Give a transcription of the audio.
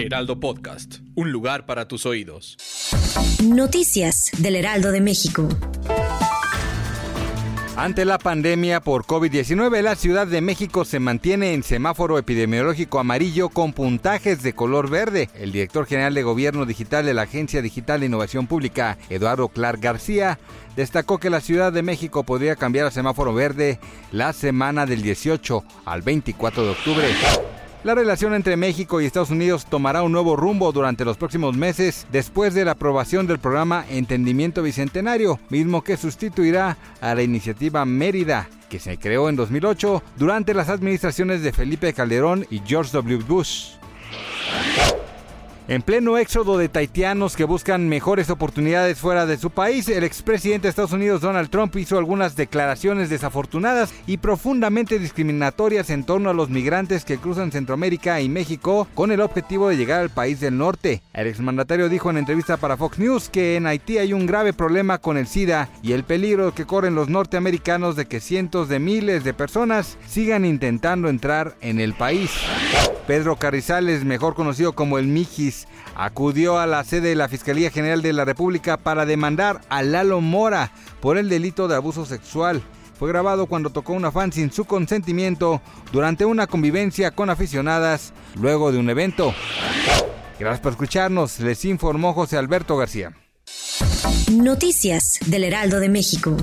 Heraldo Podcast, un lugar para tus oídos. Noticias del Heraldo de México. Ante la pandemia por COVID-19, la Ciudad de México se mantiene en semáforo epidemiológico amarillo con puntajes de color verde. El director general de Gobierno Digital de la Agencia Digital de Innovación Pública, Eduardo Clark García, destacó que la Ciudad de México podría cambiar a semáforo verde la semana del 18 al 24 de octubre. La relación entre México y Estados Unidos tomará un nuevo rumbo durante los próximos meses después de la aprobación del programa Entendimiento Bicentenario, mismo que sustituirá a la iniciativa Mérida, que se creó en 2008 durante las administraciones de Felipe Calderón y George W. Bush. En pleno éxodo de taitianos que buscan mejores oportunidades fuera de su país, el expresidente de Estados Unidos Donald Trump hizo algunas declaraciones desafortunadas y profundamente discriminatorias en torno a los migrantes que cruzan Centroamérica y México con el objetivo de llegar al país del norte. El exmandatario dijo en entrevista para Fox News que en Haití hay un grave problema con el SIDA y el peligro que corren los norteamericanos de que cientos de miles de personas sigan intentando entrar en el país. Pedro Carrizales, mejor conocido como el Mijis, acudió a la sede de la Fiscalía General de la República para demandar a Lalo Mora por el delito de abuso sexual. Fue grabado cuando tocó una fan sin su consentimiento durante una convivencia con aficionadas luego de un evento. Gracias por escucharnos, les informó José Alberto García. Noticias del Heraldo de México.